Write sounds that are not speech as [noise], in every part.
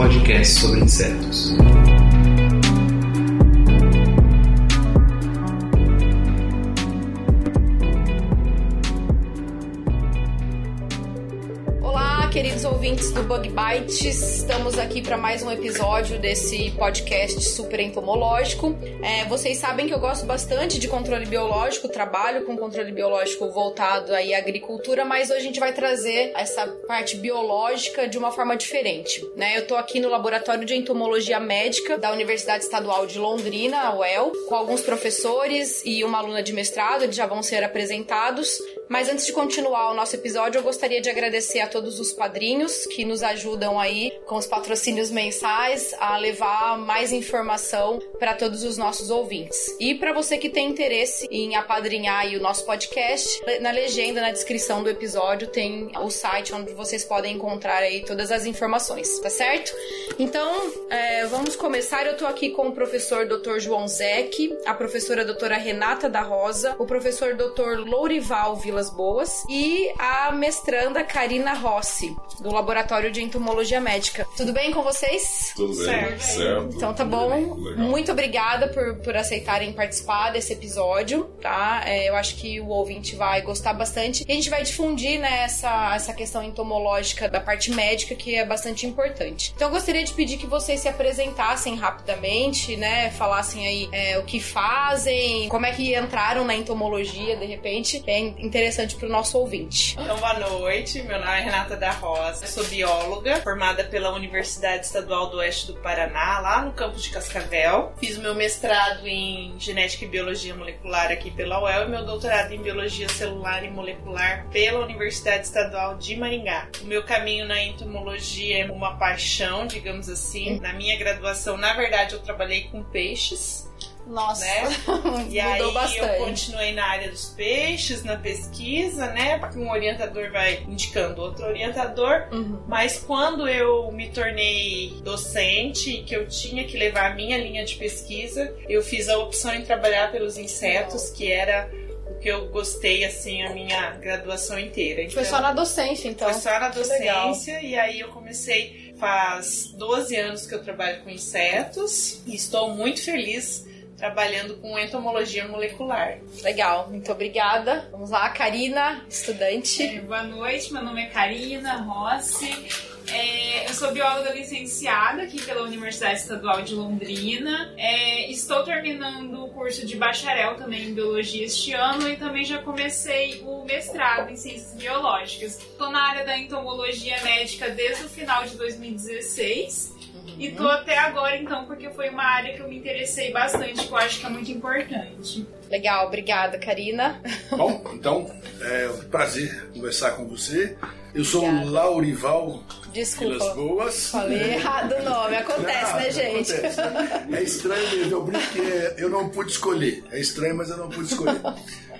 podcast sobre insetos. Do Bug Bites. Estamos aqui para mais um episódio desse podcast super entomológico. É, vocês sabem que eu gosto bastante de controle biológico, trabalho com controle biológico voltado aí à agricultura, mas hoje a gente vai trazer essa parte biológica de uma forma diferente. Né? Eu estou aqui no Laboratório de Entomologia Médica da Universidade Estadual de Londrina, a UEL, com alguns professores e uma aluna de mestrado, eles já vão ser apresentados. Mas antes de continuar o nosso episódio, eu gostaria de agradecer a todos os padrinhos que nos ajudam aí com os patrocínios mensais a levar mais informação para todos os nossos ouvintes. E para você que tem interesse em apadrinhar o nosso podcast, na legenda, na descrição do episódio, tem o site onde vocês podem encontrar aí todas as informações, tá certo? Então, é, vamos começar. Eu tô aqui com o professor Dr. João Zec, a professora doutora Renata da Rosa, o professor Dr. Lourival Vilas Boas e a mestranda Karina Rossi, do Laboratório de Entomologia Médica. Tudo bem com vocês? Tudo bem, Certo. certo. Então tá bom. legal. Muito obrigada por, por aceitarem participar desse episódio, tá? É, eu acho que o ouvinte vai gostar bastante. E a gente vai difundir, né, essa, essa questão entomológica da parte médica, que é bastante importante. Então eu gostaria de pedir que vocês se apresentassem rapidamente, né? Falassem aí é, o que fazem, como é que entraram na entomologia, de repente. É interessante pro nosso ouvinte. Então, boa noite. Meu nome é Renata da Rosa. Eu sou bióloga, formada pela Universidade Estadual do Oeste do Paraná, lá no campus de Cascavel. Fiz o meu mestrado em Genética e Biologia Molecular aqui pela UEL e meu doutorado em Biologia Celular e Molecular pela Universidade Estadual de Maringá. O meu caminho na entomologia é uma paixão, digamos assim. Na minha graduação, na verdade, eu trabalhei com peixes. Nossa, Né? [laughs] E aí mudou eu bastante. continuei na área dos peixes, na pesquisa, né? Porque um orientador vai indicando outro orientador. Uhum. Mas quando eu me tornei docente e que eu tinha que levar a minha linha de pesquisa, eu fiz a opção em trabalhar pelos insetos, que era o que eu gostei, assim, a minha graduação inteira. Foi Então, só na docência, então. foi só na docência e aí eu comecei faz 12 anos que eu trabalho com insetos e estou muito feliz trabalhando com entomologia molecular. Legal, muito obrigada. Vamos lá, Karina, estudante. É, Boa noite, meu nome é Karina Rossi. É, eu sou bióloga licenciada aqui pela Universidade Estadual de Londrina. É, estou terminando o curso de bacharel também em biologia este ano e também já comecei o mestrado em ciências biológicas. Estou na área da entomologia médica desde o final de 2016. E tô até agora, então, porque foi uma área que eu me interessei bastante, que eu acho que é muito importante. Legal, obrigada, Karina. Bom, então, é um prazer conversar com você. Eu sou Obrigada. o Laurival Vilas Desculpa, Boas. falei errado o nome. Acontece, Não, né, gente? acontece. É estranho mesmo, eu brinco que é- eu não pude escolher. É estranho, mas eu não pude escolher.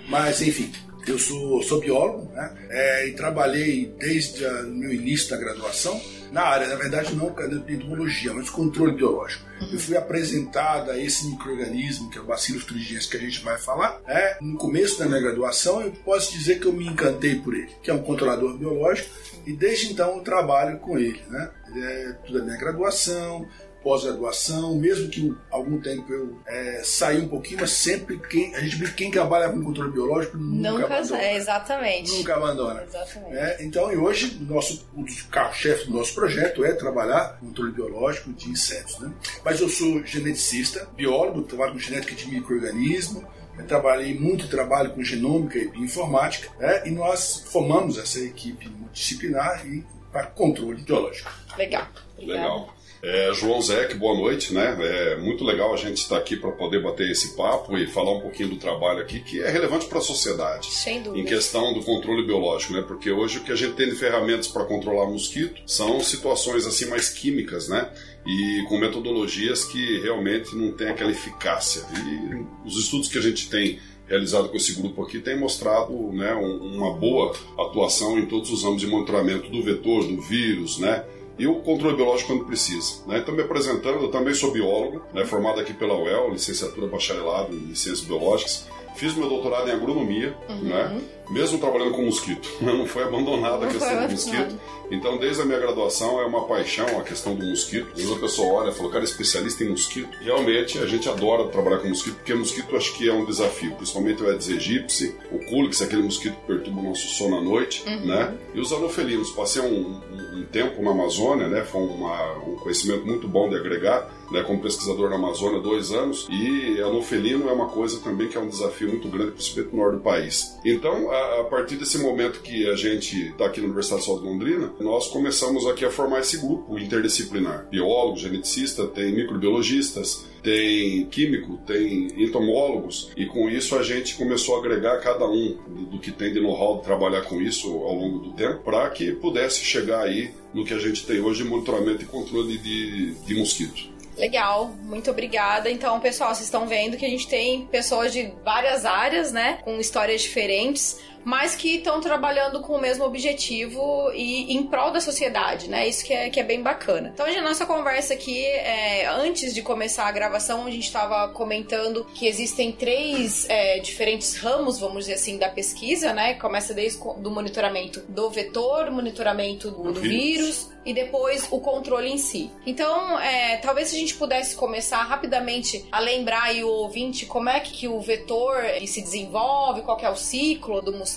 Mas, enfim, eu sou, sou biólogo, né? É, e trabalhei desde o meu início da graduação na área, na verdade, não de entomologia, mas controle biológico. Eu fui apresentado a esse microorganismo, que é o Bacillus thuringiensis, que a gente vai falar, né? no começo da minha graduação, eu posso dizer que eu me encantei por ele, que é um controlador biológico, e desde então eu trabalho com ele. Né? É tudo a minha graduação, pós-graduação, mesmo que algum tempo eu é, saí um pouquinho, mas sempre quem, a gente quem trabalha com controle biológico nunca, Nunca, abandona. é, exatamente. Nunca abandona. Exatamente. né? então, e hoje, o nosso, dos carro-chefes do nosso projeto é trabalhar com controle biológico de insetos. Né? Mas eu sou geneticista, biólogo, trabalho com genética de microorganismo, eu trabalhei muito trabalho com genômica e bioinformática, né? e nós formamos essa equipe multidisciplinar e para controle biológico. Legal. Obrigada. Legal. É, João Zec, boa noite, né? É muito legal a gente estar aqui para poder bater esse papo e falar um pouquinho do trabalho aqui que é relevante para a sociedade. Sem dúvida. Em questão do controle biológico, né? Porque hoje o que a gente tem de ferramentas para controlar mosquito são situações assim mais químicas, né? E com metodologias que realmente não têm aquela eficácia. E os estudos que a gente tem realizado com esse grupo aqui tem mostrado né, um, uma boa atuação em todos os âmbitos de monitoramento do vetor, do vírus, né? E o controle biológico quando precisa. Né? Então, me apresentando, eu também sou biólogo, né, formado aqui pela UEL, licenciatura bacharelado em Ciências Biológicas. Fiz meu doutorado em agronomia, Uhum. né? Mesmo trabalhando com mosquito. [laughs] Não foi abandonada a questão do mosquito. Então, desde a minha graduação, é uma paixão a questão do mosquito. Às vezes a pessoa olha e fala, cara, é especialista em mosquito. Realmente, a gente adora trabalhar com mosquito, porque mosquito acho que é um desafio. Principalmente o Aedes aegypti, o Culex, aquele mosquito que perturba o nosso sono à noite, né? E os anofelinos. Passei um, um- um tempo na Amazônia, né? Foi uma- um conhecimento muito bom de agregar, né? Como pesquisador na Amazônia, dois anos. E anofelino é uma coisa também que é um desafio muito grande, principalmente no norte do país. Então, a, a partir desse momento que a gente está aqui na Universidade Estadual de Londrina, nós começamos aqui a formar esse grupo interdisciplinar. Biólogo, geneticista, tem microbiologistas, tem químico, tem entomólogos, e com isso a gente começou a agregar cada um do, que tem de know-how de trabalhar com isso ao longo do tempo, para que pudesse chegar aí no que a gente tem hoje de monitoramento e controle de, de mosquito. Legal, muito obrigada. Então, pessoal, vocês estão vendo que a gente tem pessoas de várias áreas, né? Com histórias diferentes, mas que estão trabalhando com o mesmo objetivo e em prol da sociedade, né? Isso que é, que é bem bacana. Então, hoje a nossa conversa aqui, é, antes de começar a gravação, a gente estava comentando que existem três é, diferentes ramos, vamos dizer assim, da pesquisa, né? Começa desde o do monitoramento do vetor, monitoramento do, do vírus e depois o controle em si. Então, é, talvez se a gente pudesse começar rapidamente a lembrar aí o ouvinte como é que, que o vetor se desenvolve, qual é o ciclo do mosquito.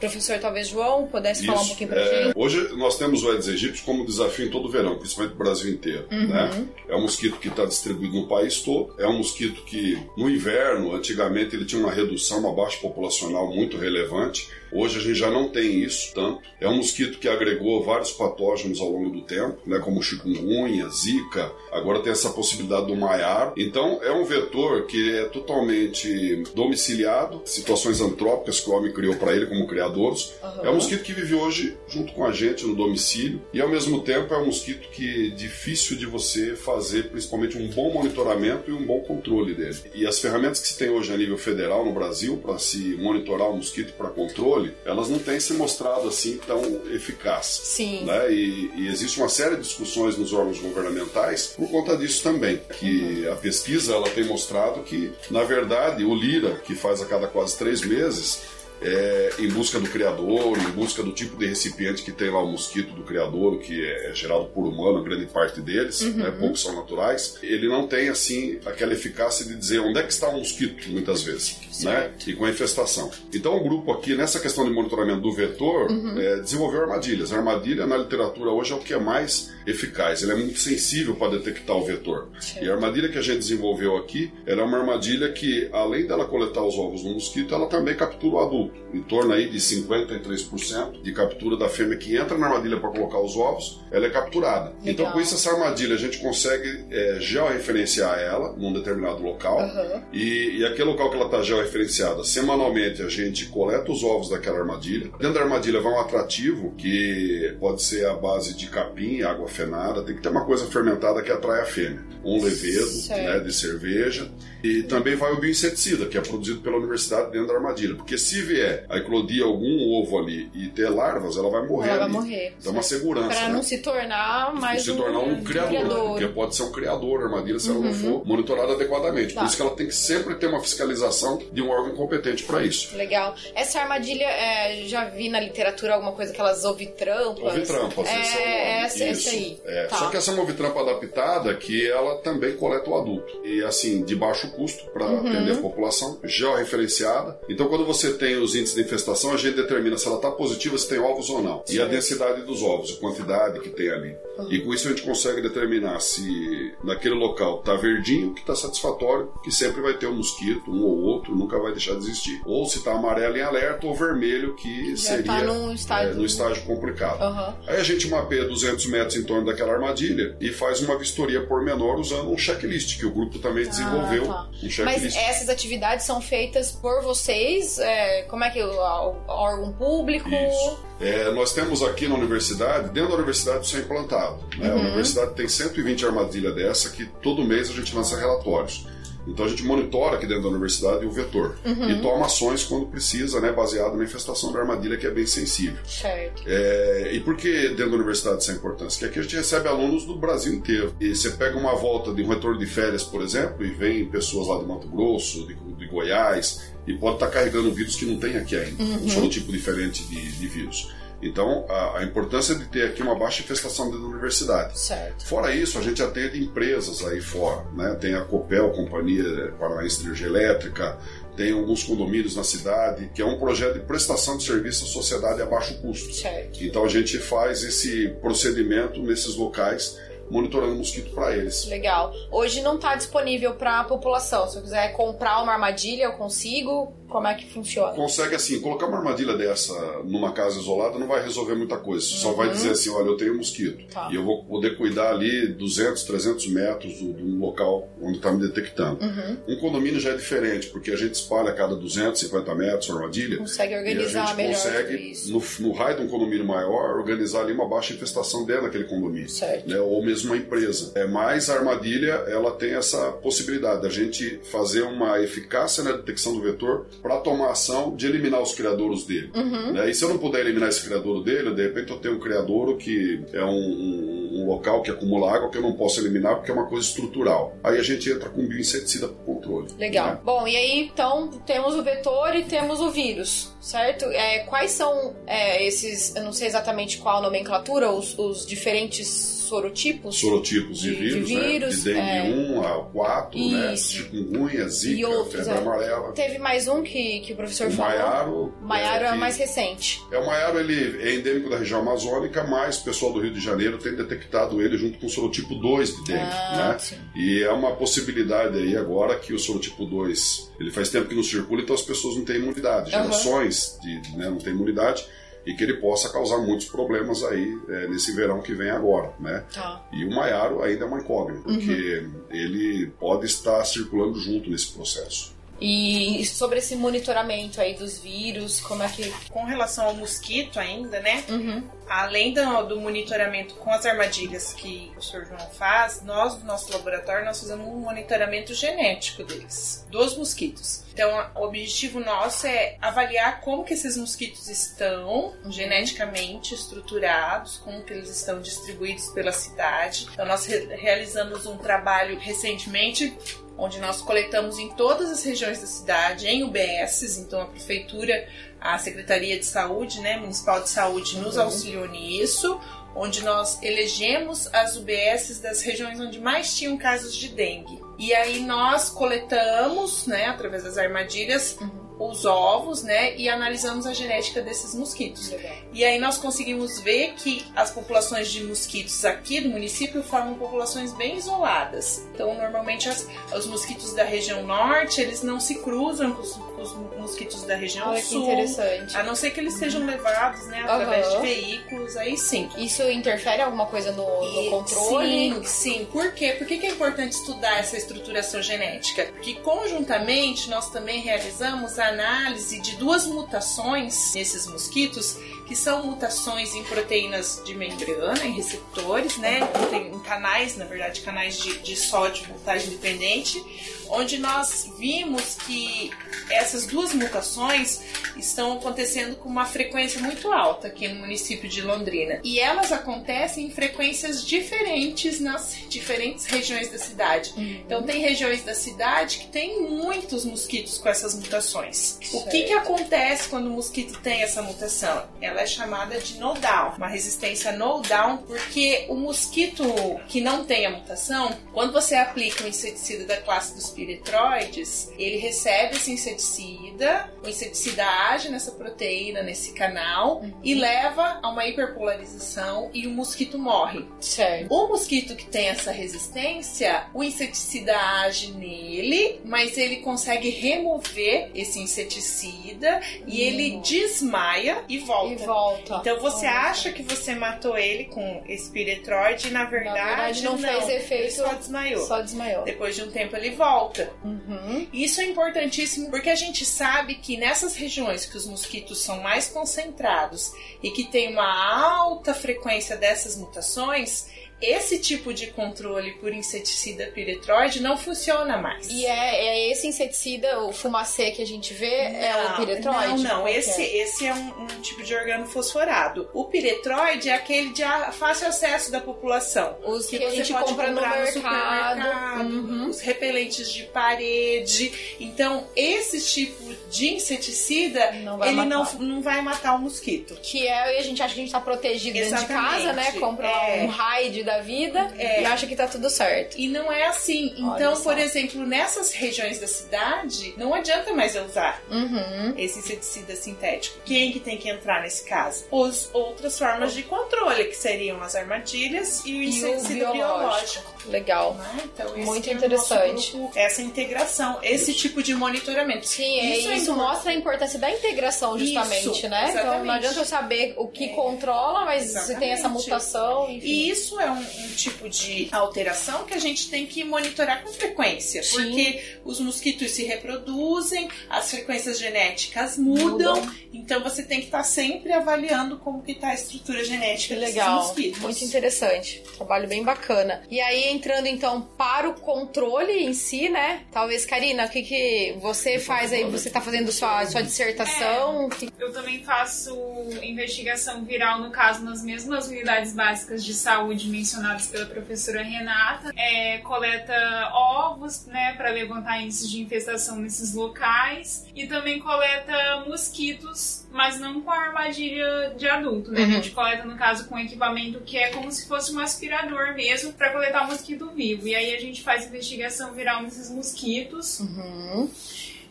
Professor, talvez João pudesse falar um Isso. pouquinho pra É, gente. hoje nós temos o Aedes aegypti como desafio em todo o verão, principalmente no Brasil inteiro. Uhum. Né? É um mosquito que está distribuído no país todo. É um mosquito que no inverno, antigamente, ele tinha uma redução, uma baixa populacional muito relevante. Hoje a gente já não tem isso tanto. É um mosquito que agregou vários patógenos ao longo do tempo, né, como chikungunya, zika. Agora tem essa possibilidade do maiar. Então é um vetor que é totalmente domiciliado, situações antrópicas que o homem criou para ele como criadouros. É um mosquito que vive hoje junto com a gente no domicílio e ao mesmo tempo é um mosquito que é difícil de você fazer, principalmente um bom monitoramento e um bom controle dele. E as ferramentas que se tem hoje a nível federal no Brasil para se monitorar o mosquito para controle, elas não têm se mostrado assim tão eficazes. Sim. Né? E, e existe uma série de discussões nos órgãos governamentais por conta disso também, que a pesquisa ela tem mostrado que, na verdade, o Lira, que faz a cada quase três meses, é, em busca do criador, em busca do tipo de recipiente que tem lá o mosquito do criador, que é gerado por humano, grande parte deles, né, poucos são naturais, ele não tem assim aquela eficácia de dizer onde é que está o mosquito, muitas vezes, né? E com a infestação. Então o grupo aqui, nessa questão de monitoramento do vetor, é, desenvolveu armadilhas. A armadilha na literatura hoje é o que é mais eficaz, ele é muito sensível para detectar o vetor. E a armadilha que a gente desenvolveu aqui era uma armadilha que, além dela coletar os ovos do mosquito, ela também captura o adulto em torno aí de 53% de captura da fêmea que entra na armadilha para colocar os ovos, ela é capturada. Legal. Então, com isso, essa armadilha a gente consegue é, georreferenciar ela num determinado local Aham. e, e aquele local que ela está georreferenciada, semanalmente a gente coleta os ovos daquela armadilha. Dentro da armadilha vai um atrativo que pode ser a base de capim, água fenada, tem que ter uma coisa fermentada que atrai a fêmea. Um levedo né, de cerveja. E também vai o bioinseticida, que é produzido pela universidade dentro da armadilha. Porque se vier a eclodir algum ovo ali e ter larvas, ela vai morrer. Ela vai ali. morrer. Então, é uma segurança. Pra né? não se tornar mais se tornar um criador, criador. Uhum. porque pode ser um criador armadilha se ela não for monitorada adequadamente. Tá. Por isso que ela tem que sempre ter uma fiscalização de um órgão competente para isso. Legal. Essa armadilha, é, já vi na literatura alguma coisa que elas ovitrampas. Ovitrampas, é, esse é essa, essa aí. É, Tá. Só que essa é uma ovitrampa adaptada que ela também coleta o adulto. E assim, de baixo custo para Uhum. atender a população, georreferenciada. Então, quando você tem os índices de infestação, a gente determina se ela está positiva, se tem ovos ou não. E a densidade dos ovos, a quantidade que tem ali. E com isso a gente consegue determinar se naquele local está verdinho, que está satisfatório, que sempre vai ter um mosquito, um ou outro, nunca vai deixar de existir. Ou se está amarelo em alerta, ou vermelho, que Já seria tá num estágio- é, no estágio complicado. Aham. Aí a gente mapeia 200 metros em torno daquela armadilha e faz uma vistoria pormenor usando um checklist, que o grupo também desenvolveu. Ah, tá. Um Mas essas atividades são feitas por vocês? é, como é que o, órgão público? Isso. É, nós temos aqui na universidade, dentro da universidade isso é implantado. né? Uhum. A universidade tem 120 armadilhas dessa que todo mês a gente lança relatórios. Então a gente monitora aqui dentro da universidade o vetor Uhum. e toma ações quando precisa, né, baseado na infestação da armadilha que é bem sensível. Certo. É, e por que dentro da universidade isso é importante? Porque aqui a gente recebe alunos do Brasil inteiro. E você pega uma volta de um retorno de férias, por exemplo, e vem pessoas lá de Mato Grosso, de, de Goiás, e pode estar carregando vírus que não tem aqui ainda. Um sorotipo diferente de, de vírus. Então, a, a importância de ter aqui uma baixa infestação dentro da universidade. Certo. Fora isso, a gente atende empresas aí fora, né? Tem a Copel, Companhia Paranaense de Energia Elétrica, tem alguns condomínios na cidade, que é um projeto de prestação de serviço à sociedade a baixo custo. Certo. Então a gente faz esse procedimento nesses locais, monitorando mosquito para eles. Legal. Hoje não está disponível para a população. Se eu quiser comprar uma armadilha, eu consigo? Como é que funciona? Consegue assim, colocar uma armadilha dessa numa casa isolada não vai resolver muita coisa. Só vai dizer assim, olha, eu tenho mosquito. Uhum. Tá. E eu vou poder cuidar ali 200, 300 metros do, do local onde está me detectando. Uhum. Um condomínio já é diferente, porque a gente espalha a cada 250 metros a armadilha. Consegue E a organizar gente melhor consegue, no, no raio de um condomínio maior, organizar ali uma baixa infestação dentro daquele condomínio. Certo. Né, ou mesmo uma empresa. É, mas a armadilha, ela tem essa possibilidade da gente fazer uma eficácia na detecção do vetor para tomar ação de eliminar os criadouros dele. Uhum. Né, E se eu não puder eliminar esse criadouro dele, de repente eu tenho um criadouro que é um, um- um local que acumula água que eu não posso eliminar porque é uma coisa estrutural. Aí a gente entra com bioinseticida para controle. Legal. né? Bom, e aí então temos o vetor e temos o vírus, certo? É, quais são é, esses, eu não sei exatamente qual a nomenclatura, os, os diferentes sorotipos? sorotipos de, De- de vírus, vírus, né? De é. dengue 1 a 4, né? Isso. Chikungunya, E zika, outros, febre é. amarela. Teve mais um que, que o professor O falou. Maiaro. Maiaro é, que- mais recente. É, o Maiaro ele é endêmico da região amazônica, mas o pessoal do Rio de Janeiro tem detectado ele junto com o sorotipo 2 de dengue, Ah, né? sim. E é uma possibilidade aí agora que o sorotipo 2, ele faz tempo que não circula, então as pessoas não têm imunidade, gerações de, né, não têm imunidade, e que ele possa causar muitos problemas aí é, nesse verão que vem agora, né? Tá. E o Maiaro ainda é uma incógnita, porque ele pode estar circulando junto nesse processo. E sobre esse monitoramento aí dos vírus, como é que. Com relação ao mosquito ainda, né? Uhum. Além do, do monitoramento com as armadilhas que o Sr. João faz, nós do nosso laboratório nós fazemos um monitoramento genético deles, dos mosquitos. Então, o objetivo nosso é avaliar como que esses mosquitos estão geneticamente estruturados, como que eles estão distribuídos pela cidade. Então, nós re- realizamos um trabalho recentemente onde nós coletamos em todas as regiões da cidade, em UBSs, então a prefeitura, a Secretaria de Saúde, né, Municipal de Saúde nos auxiliou nisso, onde nós elegemos as UBSs das regiões onde mais tinham casos de dengue. E aí nós coletamos, né, através das armadilhas, os ovos, né, e analisamos a genética desses mosquitos. Legal. E aí nós conseguimos ver que as populações de mosquitos aqui do município formam populações bem isoladas. Então, normalmente as- os mosquitos da região norte, eles não se cruzam com os, os mosquitos da região Olha que sul. interessante. A não ser que eles sejam levados, né, através Aham. de veículos, aí sim. Isso interfere alguma coisa no, no E- controle? Sim, sim. Por quê? Por que que é importante estudar essa estruturação genética? Porque conjuntamente nós também realizamos a análise de duas mutações nesses mosquitos, que são mutações em proteínas de membrana, em receptores, né? Tem- Em canais, na verdade, canais de, de sódio voltagem dependente, onde nós vimos que essas duas mutações estão acontecendo com uma frequência muito alta aqui no município de Londrina. E elas acontecem em frequências diferentes nas diferentes regiões da cidade. Então tem regiões da cidade que tem muitos mosquitos com essas mutações. O que que acontece quando o mosquito tem essa mutação? Ela é chamada de no-down, uma resistência no-down, porque o mosquito que não tem a mutação, quando você aplica um inseticida da classe dos piretroides, ele recebe esse inseticida, o inseticida age nessa proteína, nesse canal, e leva a uma hiperpolarização e o mosquito morre. Certo. O mosquito que tem essa resistência, o inseticida age nele, mas ele consegue remover esse inseticida e ele desmaia e volta. Volta. Então você acha que você matou ele com esse piretroide e na verdade, Na verdade, não fez efeito. Ele só desmaiou. Só desmaiou. Depois de um tempo ele volta. Uhum. Isso é importantíssimo porque a gente sabe que nessas regiões que os mosquitos são mais concentrados e que tem uma alta frequência dessas mutações, esse tipo de controle por inseticida piretroide não funciona mais. E é, é esse inseticida, o fumacê que a gente vê, é o piretroide? Não, não. Que Esse, é? esse é um, um tipo de organo fosforado. O piretroide é aquele de a- fácil acesso da população. Os que, a você gente compra no mercado. supermercado, Uhum. os repelentes de parede. Então, esse tipo de inseticida, Não ele não, matar. não vai matar o mosquito. Que é, e a gente acha que a gente tá protegido dentro de Exatamente. casa, né? Compra É. um raid da vida É. e acha que tá tudo certo. E não é assim. Então, por exemplo, nessas regiões da cidade, não adianta mais eu usar Uhum. esse inseticida sintético. Quem que tem que entrar nesse caso? As outras formas de controle, que seriam as armadilhas e o E o inseticida biológico. Legal. né? Então, esse Muito é interessante. grupo, essa integração, esse tipo de monitoramento. Sim, é, isso, é importante. mostra a importância da integração, justamente, Isso, né? Então não exatamente. adianta eu saber o que É, controla, mas se tem essa exatamente. mutação, enfim. E isso é um, um tipo de alteração que a gente tem que monitorar com frequência, Sim. porque os mosquitos se reproduzem, as frequências genéticas mudam, Mudam. então você tem que estar sempre avaliando como que está a estrutura Que genética desses legal, mosquitos. muito interessante. Trabalho bem bacana. E aí, entrando então para o controle em si, né? Talvez, Karina, o que, que você faz aí? Você tá fazendo sua, sua dissertação? Que- Eu também faço investigação viral, no caso, nas mesmas unidades básicas de saúde mencionadas pela professora Renata. É, coleta ovos, né, para levantar índices de infestação nesses locais. E também coleta mosquitos, mas não com a armadilha de adulto, né? Uhum. A gente coleta, no caso, com equipamento que é como se fosse um aspirador mesmo, para coletar o mosquito vivo. E aí a gente faz investigação viral nesses mosquitos Uhum.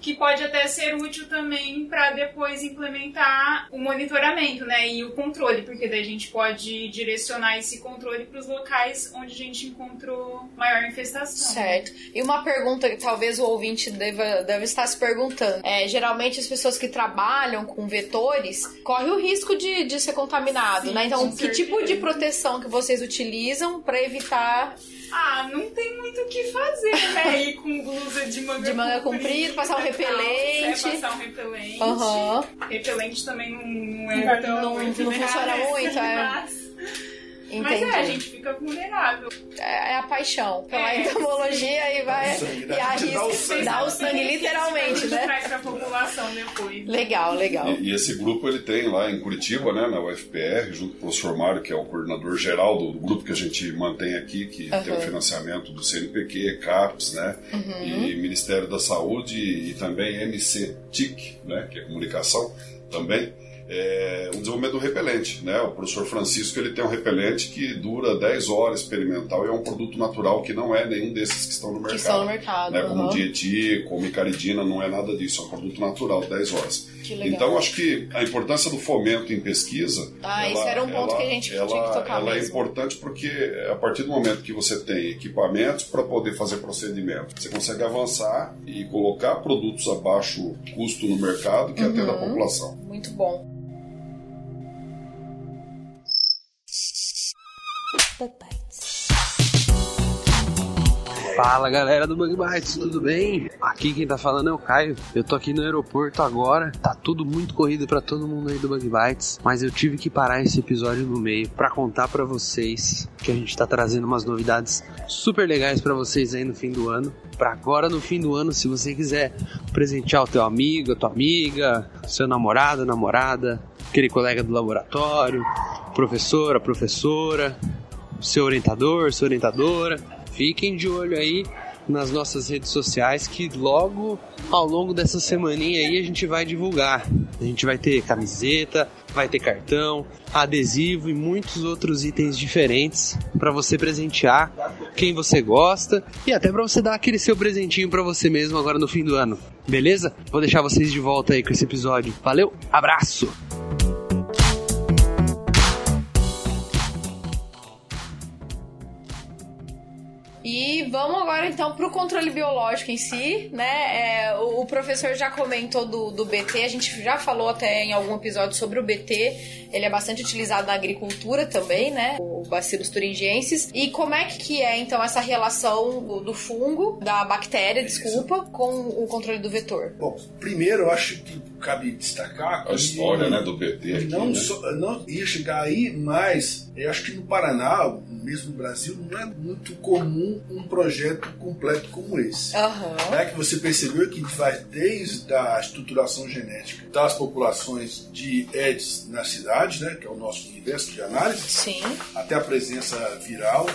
Que pode até ser útil também para depois implementar o monitoramento, né, e o controle, porque daí a gente pode direcionar esse controle para os locais onde a gente encontrou maior infestação. Certo. E uma pergunta que talvez o ouvinte deva, deve estar se perguntando. É, geralmente as pessoas que trabalham com vetores correm o risco de, de ser contaminado, Sim, né? Então, que certeza. tipo de proteção que vocês utilizam para evitar Ah, não tem muito o que fazer, né? [laughs] Ir com blusa de manga De manga comprida, passar um repelente. É, passar um repelente. Aham. Repelente também não, não é Não, tão não- muito não funciona né? muito, é. [laughs] Mas, mas Entendi. é, a gente fica vulnerável. É é a paixão pela É, entomologia e vai Dá o sangue, e né? arrisca. Dá o sangue. Dá o sangue literalmente, né? traz pra população depois. Legal, legal. E, e esse grupo ele tem lá em Curitiba, né, na UFPR, junto com o professor Mário, que é o coordenador geral do, do grupo que a gente mantém aqui, que tem o financiamento do CNPq, CAPES, né, Uhum. e Ministério da Saúde e também MC TIC, né, que é comunicação também. É, o desenvolvimento do repelente, né? O professor Francisco ele tem um repelente que dura 10 horas experimental e é um produto natural que não é nenhum desses que estão no Que mercado estão no mercado. né, como aham. dieti, como icaridina, não é nada disso, é um produto natural, 10 horas. Que legal. Então, acho que a importância do fomento em pesquisa. Ah, isso era um ponto que a gente tinha que tocar ela é mesmo. importante porque a partir do momento que você tem equipamentos para poder fazer procedimento, você consegue avançar e colocar produtos a baixo custo no mercado que atenda Uhum. a população. Muito bom. Fala galera do Bug Bites, tudo bem? Aqui quem tá falando é o Caio. Eu tô aqui no aeroporto agora. Tá tudo muito corrido pra todo mundo aí do Bug Bites, mas eu tive que parar esse episódio no meio pra contar pra vocês que a gente tá trazendo umas novidades super legais pra vocês aí no fim do ano. Pra agora no fim do ano, se você quiser presentear o teu amigo, a tua amiga, seu namorado, namorada, aquele colega do laboratório, professor, a professora, seu orientador, sua orientadora. Fiquem de olho aí, nas nossas redes sociais que logo ao longo dessa semaninha aí a gente vai divulgar. A gente vai ter camiseta, vai ter cartão, adesivo e muitos outros itens diferentes para você presentear quem você gosta e até para você dar aquele seu presentinho para você mesmo agora no fim do ano. Beleza? Vou deixar vocês de volta aí com esse episódio. Valeu, abraço. E vamos agora então para o controle biológico em si, né? É, o, o professor já comentou do, do BT, a gente já falou até em algum episódio sobre o BT. Ele é bastante utilizado na agricultura também, né? O Bacillus thuringiensis. E como é que é então essa relação do, do fungo, da bactéria, desculpa, com o controle do vetor? Bom, primeiro eu acho que cabe destacar A história né, do BT aqui, não, né? só- não ia chegar aí, mas eu acho que no Paraná, mesmo no Brasil, não é muito comum um projeto completo como esse. Aham. Né, que você percebeu que vai desde a estruturação genética das populações de Aedes na cidade, né, que é o nosso universo de análise, Sim. até a presença viral,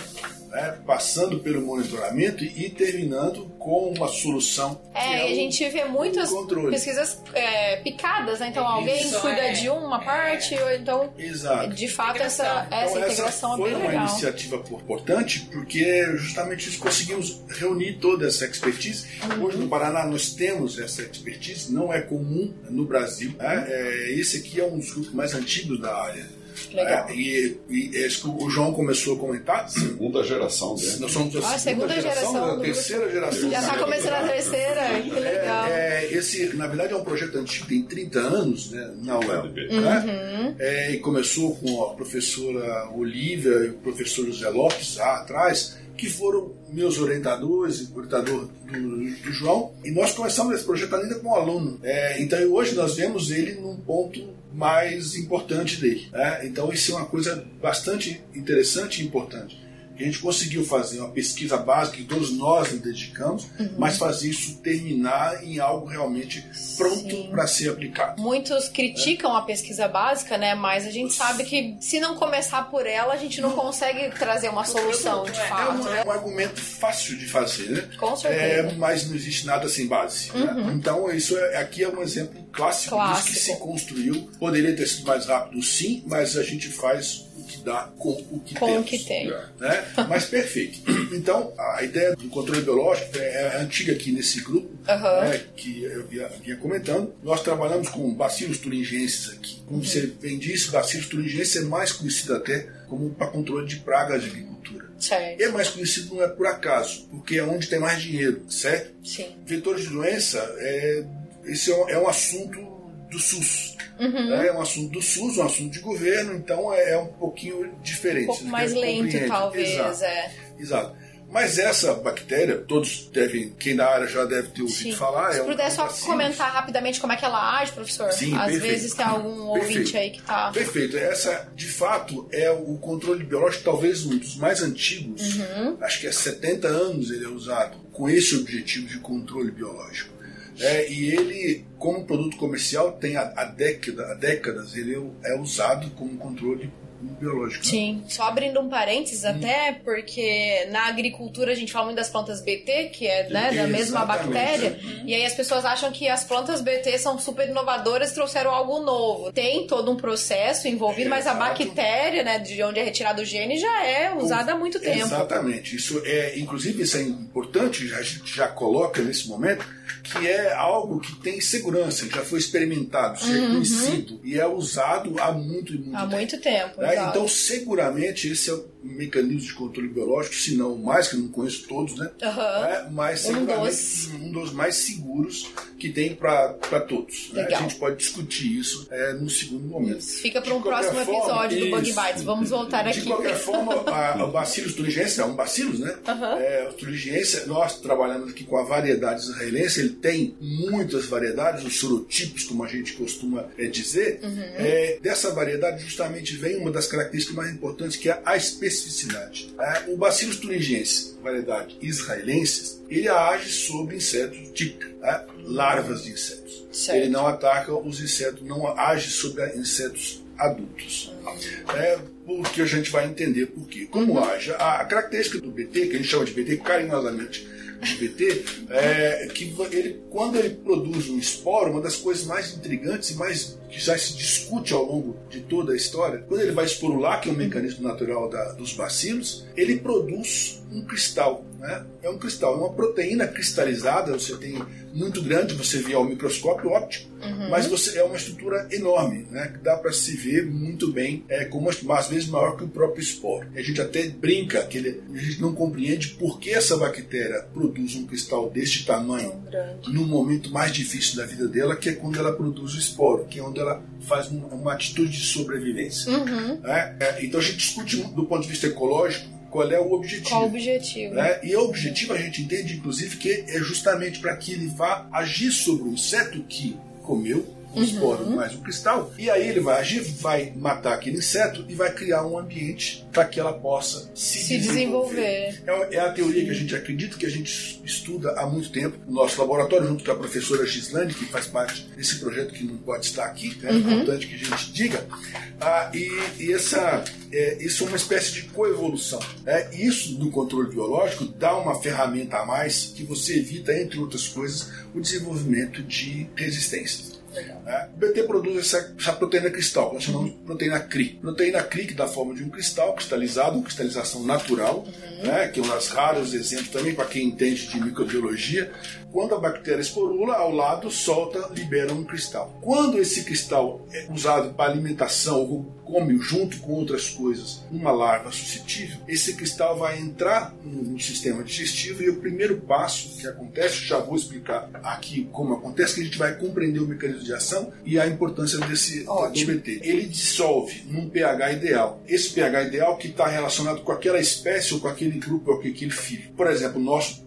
né, passando pelo monitoramento e terminando com uma solução. É, e a gente vê muitas controle. pesquisas é, picadas, né? Então alguém Isso, cuida é. de uma parte, ou então, Exato. de fato, essa, Integração. essa Então, integração foi é bem uma legal. iniciativa importante porque justamente isso conseguimos reunir toda essa expertise. Uhum. Hoje no Paraná nós temos essa expertise, não é comum no Brasil. né? É, esse aqui é um dos grupos mais antigos da área. Legal. É, e, e é isso que o João começou a comentar. Segunda geração dele. Nós somos a Ah, segunda geração a do- terceira geração. Já tá começando a terceira, que legal. É, é, esse, na verdade, é um projeto antigo, tem 30 anos, né, na UEL. Uhum. né? É, e começou com a professora Olivia e o professor José Lopes lá atrás, que foram meus orientadores, o orientador do, do João, e nós começamos esse projeto ainda com um aluno. É, então hoje nós vemos ele num ponto mais importante dele. né? Então isso é uma coisa bastante interessante e importante. Que a gente conseguiu fazer uma pesquisa básica que todos nós nos dedicamos, Uhum. mas fazer isso terminar em algo realmente pronto para ser aplicado. Muitos criticam a pesquisa básica, né? Mas a gente sabe que se não começar por ela, a gente não consegue trazer uma solução, de É, É fato. um, né? é um argumento fácil de fazer, né? Com certeza. É, mas não existe nada sem base. né? Então, isso é, aqui é um exemplo clássico, Clássico. que se construiu. Poderia ter sido mais rápido, sim, mas a gente faz o que dá com o que Com temos. o que tem. Né? Mas perfeito. Então, a ideia do controle biológico é, é antiga aqui nesse grupo, Aham. né, que eu vinha, vinha comentando. Nós trabalhamos com bacilos thuringienses aqui. Como você bem disse, bacilos thuringienses é mais conhecido até como para controle de pragas de agricultura. Certo. É mais conhecido não é por acaso, porque é onde tem mais dinheiro, certo? Sim. Vetores de doença, é, esse é um, é um assunto do SUS. Uhum. né? É um assunto do SUS, um assunto de governo, então é, é um pouquinho diferente. Um pouco mais lento, compreende. talvez, Exato. é. Exato. Mas essa bactéria, todos devem, quem da área já deve ter ouvido Sim. falar. Se é um- puder é só comentar rapidamente como é que ela age, professor. Sim, Às perfeito. vezes tem algum ouvinte Perfeito. aí que tá. Perfeito. Essa, de fato, é o controle biológico, talvez um dos mais antigos. Uhum. Acho que há 70 anos ele é usado com esse objetivo de controle biológico. É, e ele, como produto comercial, tem há, há década, há décadas, ele é usado como controle biológico. né? Sim, só abrindo um parênteses até, porque na agricultura a gente fala muito das plantas BT, que é né, da mesma bactéria, e aí as pessoas acham que as plantas BT são super inovadoras e trouxeram algo novo. Tem todo um processo envolvido, mas a Exato. bactéria, né, de onde é retirado o gene, já é usada há muito tempo. Exatamente. Isso é, inclusive, isso é importante, já- a gente já coloca nesse momento, que é algo que tem segurança, já foi experimentado, já é conhecido e é usado há muito e muito Uhum. Há tempo. muito tempo. né? Então, seguramente, esse é o mecanismo de controle biológico, se não o mais, que eu não conheço todos, né? Aham. É, mas Um seguramente dos. um dos mais seguros que tem para todos. né? A gente pode discutir isso é, num segundo momento. Isso. Fica para De um próximo forma, episódio do Bug isso. Bites. Vamos voltar De aqui. qualquer [laughs] forma, a, o Bacillus thuringiensis é um bacillus, né? Aham. É, nós trabalhamos aqui com a variedade israelense, ele tem muitas variedades, os sorotipos, como a gente costuma é, dizer. Uhum. É, dessa variedade, justamente, vem uma das características mais importantes, que é a especificidade. É, o Bacillus thuringiensis, variedade israelensis, ele age sobre insetos típicos, né? larvas de insetos. Certo. Ele não ataca os insetos, não age sobre insetos adultos. É porque a gente vai entender por quê. Como age? A característica do BT, que a gente chama de BT carinhosamente, do BT, é, que ele, quando ele produz um esporo, uma das coisas mais intrigantes e mais que já se discute ao longo de toda a história, quando ele vai esporular, que é um mecanismo natural da, dos bacilos, ele produz um cristal. Né? É um cristal, é uma proteína cristalizada, você tem muito grande, você vê ao microscópio óptico, uhum. mas você é uma estrutura enorme, né? que dá para se ver muito bem, é, como às vezes maior que o próprio esporo. A gente até brinca que ele, a gente não compreende por que essa bactéria produz um cristal deste tamanho no momento mais difícil da vida dela, que é quando ela produz o esporo, que é onde ela faz uma atitude de sobrevivência. Uhum. Né? É, então a gente discute do ponto de vista ecológico qual é o objetivo. Qual o objetivo? Né? E o objetivo a gente entende, inclusive, que é justamente para que ele vá agir sobre o inseto que comeu esporo uhum. mais o cristal, e aí ele vai agir, vai matar aquele inseto e vai criar um ambiente para que ela possa se, se desenvolver. desenvolver. É, é, a teoria Sim. que a gente acredita, que a gente estuda há muito tempo no nosso laboratório, junto com a professora Gislane, que faz parte desse projeto que não pode estar aqui, né? é uhum. importante que a gente diga. Ah, e, e essa, é, isso é uma espécie de coevolução. Né? Isso, no controle biológico, dá uma ferramenta a mais que você evita, entre outras coisas, o desenvolvimento de resistências. Né? O BT produz essa, essa, proteína cristal, nós chamamos de proteína CRI. Proteína CRI que dá forma de um cristal cristalizado, uma cristalização natural, uhum. né? que é um dos raros exemplos também para quem entende de microbiologia. Quando a bactéria esporula, ao lado solta, libera um cristal. Quando esse cristal é usado para alimentação ou come junto com outras coisas uma larva suscetível, esse cristal vai entrar no, sistema digestivo e o primeiro passo que acontece, já vou explicar aqui como acontece, que a gente vai compreender o mecanismo de ação e a importância desse DBT. Ele dissolve num pH ideal. Esse pH ideal que está relacionado com aquela espécie ou com aquele grupo ou com aquele filho. Por exemplo,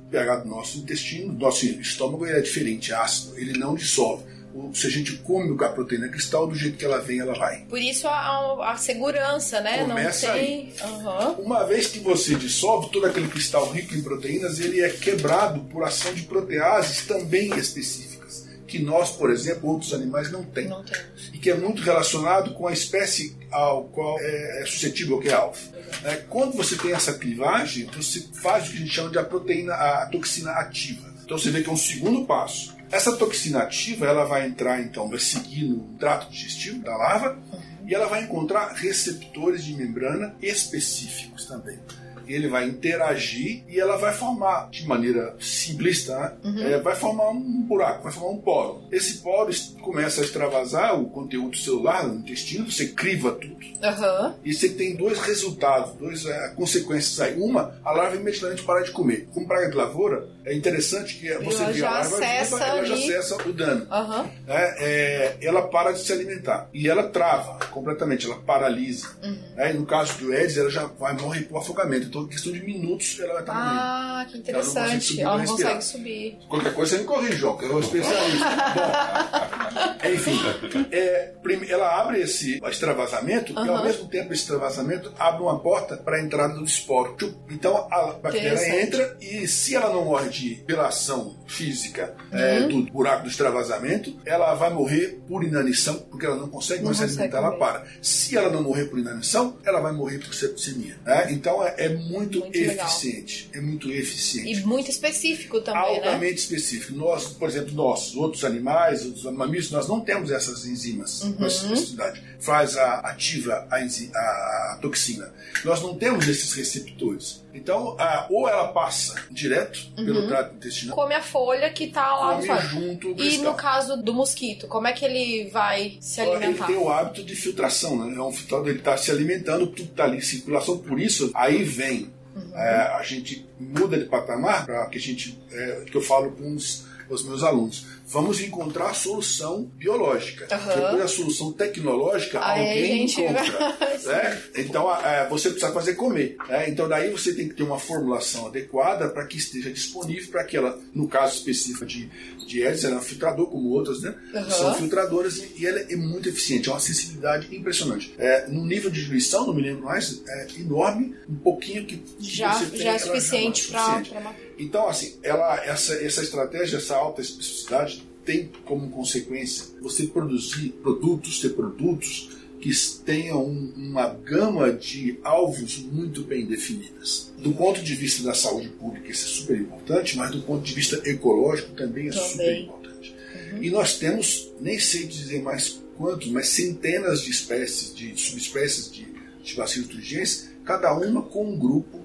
o pH do nosso intestino, do nosso estômago é diferente, é ácido, ele não dissolve se a gente come a proteína cristal, do jeito que ela vem, ela vai. Por isso a, a segurança, né? Começa Não tem... Uhum. Uma vez que você dissolve todo aquele cristal rico em proteínas, ele é quebrado por ação de proteases também específicas, que nós, por exemplo, outros animais não têm. Não temos. E que é muito relacionado com a espécie ao qual é, é suscetível, que é alfa. É, quando você tem essa clivagem, você faz o que a gente chama de a proteína, a toxina ativa. Então você vê que é um segundo passo essa toxina ativa ela vai entrar, então, vai seguir no trato digestivo da larva uhum. e ela vai encontrar receptores de membrana específicos também ele vai interagir e ela vai formar, de maneira simplista, né? uhum. é, vai formar um buraco, vai formar um poro. Esse poro começa a extravasar o conteúdo celular no intestino, você criva tudo. Uhum. E você tem dois resultados, duas é, consequências aí. Uma, a larva imediatamente para de comer. Com praga de lavoura, é interessante que você ela vê a larva viva, ela já acessa o dano. Uhum. É, ela para de se alimentar. E ela trava completamente, ela paralisa. Uhum. É, no caso do Edis, ela já vai morrer por afogamento. Em questão de minutos, ela vai estar morrendo. Ah, que interessante. Ela não, consegue subir. Qualquer coisa você me corrige, João, que eu sou especialista. [laughs] Bom, enfim, é, ela abre esse extravasamento uhum. e, ao mesmo tempo, esse extravasamento abre uma porta para a entrada do esporo. Então, a bactéria entra e, se ela não morre de, pela ação física uhum. é, do buraco do extravasamento, ela vai morrer por inanição, porque ela não consegue não mais se alimentar, ela para. Se ela não morrer por inanição, ela vai morrer por septicemia. Né? Então, é, é muito, muito eficiente. Legal. É muito eficiente. E muito específico também, né? Altamente né? específico. Nós, por exemplo, nós, outros animais, outros mamíferos, nós não temos essas enzimas uhum. especificidade. Faz a ativa a, a, a toxina. Nós não temos esses receptores. Então, a, ou ela passa direto uhum. pelo trato intestinal. Come a folha que está lá come no junto E no caso do mosquito, como é que ele vai se alimentar? Ele tem o hábito de filtração, né? É um filtrador, ele está se alimentando, tudo está ali em circulação, por isso aí vem. Uhum. É, a gente muda de patamar para que a gente, é, que eu falo com os, os meus alunos vamos encontrar a solução biológica. Uhum. Depois a solução tecnológica, Aí alguém gente... encontra. [laughs] né? Então é, você precisa fazer comer. Né? Então daí você tem que ter uma formulação adequada para que esteja disponível para que ela, no caso específico de, de Edis, ela é um filtrador, como outras, né? Uhum. São filtradoras e ela é muito eficiente, é uma sensibilidade impressionante. É, no nível de diluição, não me lembro mais, é enorme, um pouquinho que já, você tem, já é suficiente para então, assim, ela, essa, essa estratégia, essa alta especificidade tem como consequência você produzir produtos, ter produtos que tenha um, uma gama de alvos muito bem definidas. Do ponto de vista da saúde pública, isso é super importante, mas do ponto de vista ecológico também é Também. super importante. E nós temos, nem sei dizer mais quantos, mas centenas de espécies, de subespécies de, de bacilos turgentes, cada uma com um grupo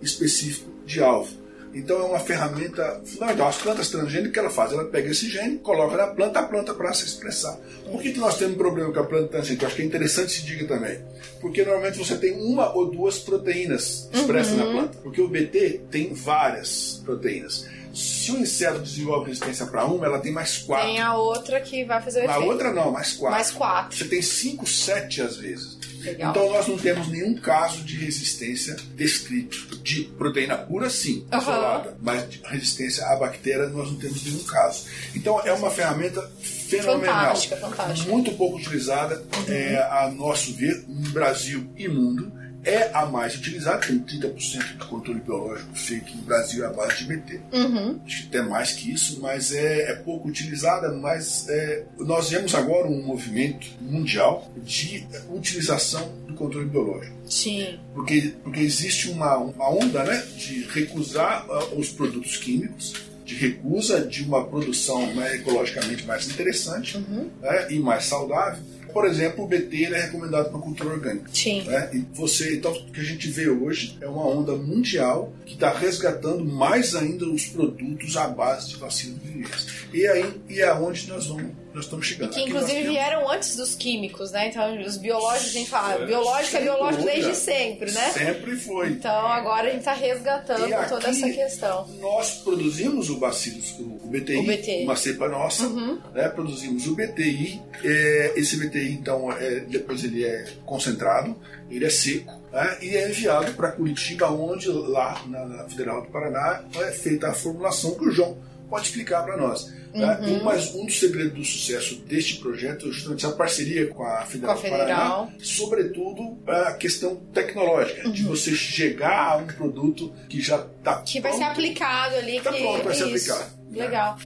específico de alvo. Então é uma ferramenta fundamental. As plantas transgênicas, o que ela faz? Ela pega esse gene, coloca na planta, a planta para se expressar. Por que, que nós temos um problema com a planta transgênica? Eu acho que é interessante se diga também. Porque normalmente você tem uma ou duas proteínas expressas na planta. Porque o BT tem várias proteínas. Se o inseto desenvolve resistência para uma, ela tem mais quatro. Tem a outra que vai fazer o efeito. outra não, mais quatro. Mais quatro. Você tem cinco, sete às vezes. Legal. Então nós não temos nenhum caso de resistência descrito. De proteína pura, sim, Aham. isolada. Mas de resistência à bactéria nós não temos nenhum caso. Então é uma ferramenta fenomenal. Fantástica, fantástica. Muito pouco utilizada, é, a nosso ver, no Brasil e mundo. É a mais utilizada, tem 30% do controle biológico feito no Brasil à base de BT Uhum. acho que até mais que isso, mas é, é pouco utilizada. Mas é, nós vemos agora um movimento mundial de utilização do controle biológico. Sim. Porque, porque existe uma, uma onda né, de recusar ah, os produtos químicos, de recusa de uma produção né, ecologicamente mais interessante né, e mais saudável. Por exemplo, o BT é recomendado para cultura orgânica. Sim. né? E você, então, o que a gente vê hoje é uma onda mundial que está resgatando mais ainda os produtos à base de vacinas viventes. E aí e é aonde nós vamos, nós estamos chegando. Que Aqui inclusive temos- vieram antes dos químicos, né? Então os biológicos, a gente fala, biológico é biológico desde sempre, né? Sempre foi. Então agora a gente está resgatando E toda essa questão. Nós produzimos o bacillus, o o BTI, O BTI. uma cepa nossa, Uhum. né? produzimos o BTI. é, esse BTI, então, é, depois ele é concentrado, ele é seco né? e é enviado para Curitiba, onde lá na, na Federal do Paraná é feita a formulação que o João pode explicar para nós. né? Uhum. E Mas um dos segredos do sucesso deste projeto é justamente essa parceria com a Federal, Com a do Paraná, Federal. sobretudo a questão tecnológica, de você chegar a um produto que já está Uhum. Que vai ser aplicado ali. Tá que... pronto, vai ser aplicado. Legal.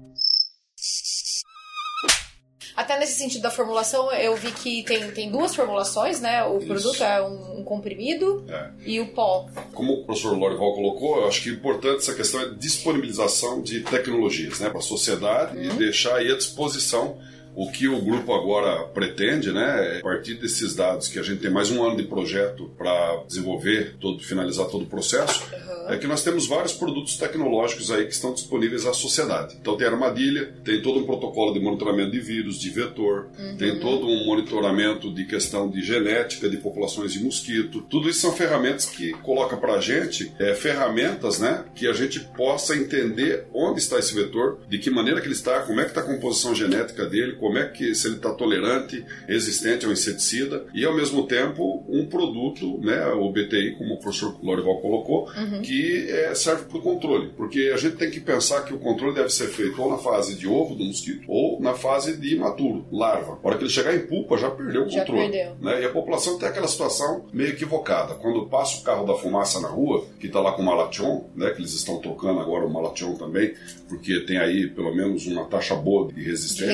Até nesse sentido da formulação, eu vi que tem, tem duas formulações, né? O Isso. produto é um, um comprimido É. e o pó. Como o professor Lorival colocou, eu acho que é importante essa questão é disponibilização de tecnologias né, para a sociedade e deixar aí à disposição o que o grupo agora pretende, né, é, a partir desses dados que a gente tem mais um ano de projeto para desenvolver, todo, finalizar todo o processo, é que nós temos vários produtos tecnológicos aí que estão disponíveis à sociedade. Então tem armadilha, tem todo um protocolo de monitoramento de vírus, de vetor, tem todo um monitoramento de questão de genética de populações de mosquito. Tudo isso são ferramentas que coloca para a gente é, ferramentas, né, que a gente possa entender onde está esse vetor, de que maneira que ele está, como é que está a composição genética dele, como é que se ele está tolerante, resistente ao inseticida e ao mesmo tempo um produto, né, o BTI, como o professor Lorival colocou, que é, serve para o controle, porque a gente tem que pensar que o controle deve ser feito ou na fase de ovo do mosquito ou na fase de imaturo, larva. A hora que ele chegar em pupa já perdeu o Já controle. perdeu. né? E a população tem aquela situação meio equivocada. Quando passa o carro da fumaça na rua, que está lá com o Malation, né, que eles estão tocando agora o Malation também, porque tem aí pelo menos uma taxa boa de De resistência.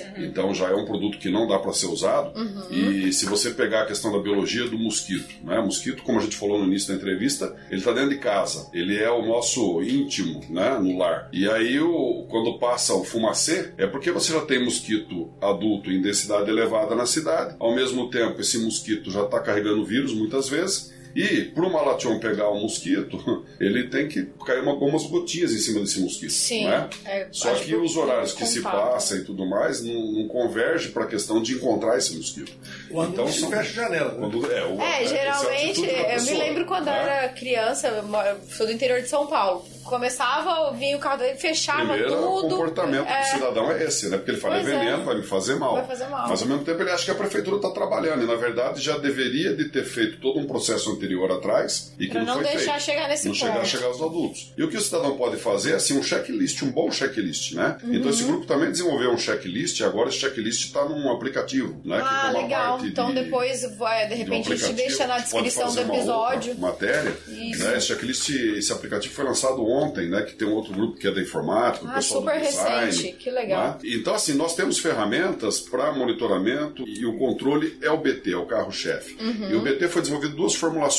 Resistência. Então já é um produto que não dá para ser usado. E se você pegar a questão da biologia do mosquito, né? Mosquito, como a gente falou no início da entrevista, ele está dentro de casa. Ele é o nosso íntimo, né? No lar. E aí, o, quando passa o fumacê, é porque você já tem mosquito adulto em densidade elevada na cidade. Ao mesmo tempo, esse mosquito já está carregando vírus muitas vezes. E para o malation pegar o mosquito, [laughs] ele tem que cair uma, algumas gotinhas em cima desse mosquito. Sim. Né? É, Só que os horários que se passam e tudo mais não, não converge para a questão de encontrar esse mosquito. Quando Então, se fecha a janela. né? Quando, é, o- É, essa a geralmente, da eu me pessoa, lembro quando eu né? era criança, eu eu sou do interior de São Paulo. Começava, vinha o carro dele, fechava Primeiro, o tudo. comportamento É. do cidadão é esse, né? Porque ele fala, é Pois é. veneno, vai me fazer mal. Vai fazer mal. Mas ao mesmo tempo ele acha que a prefeitura está trabalhando. E na verdade já deveria de ter feito todo um processo anterior atrás e que Pra não, não foi deixar feito. chegar nesse não chegar a ponto. chegar aos adultos. E o que o cidadão pode fazer é assim, um checklist, um bom checklist, né? Uhum. Então esse grupo também desenvolveu um checklist e agora esse checklist está num aplicativo, né? Ah, legal. Então de- depois, vai, de de um repente, a gente deixa na descrição do fazer uma episódio. matéria. Isso. Né? Esse checklist, esse aplicativo foi lançado ontem, né, que tem um outro grupo que é da informática, o Ah, pessoal super do design. recente. Que legal. né? Então, assim, nós temos ferramentas para monitoramento e o controle é o BT, é o carro-chefe. Uhum. E o BT foi desenvolvido duas formulações.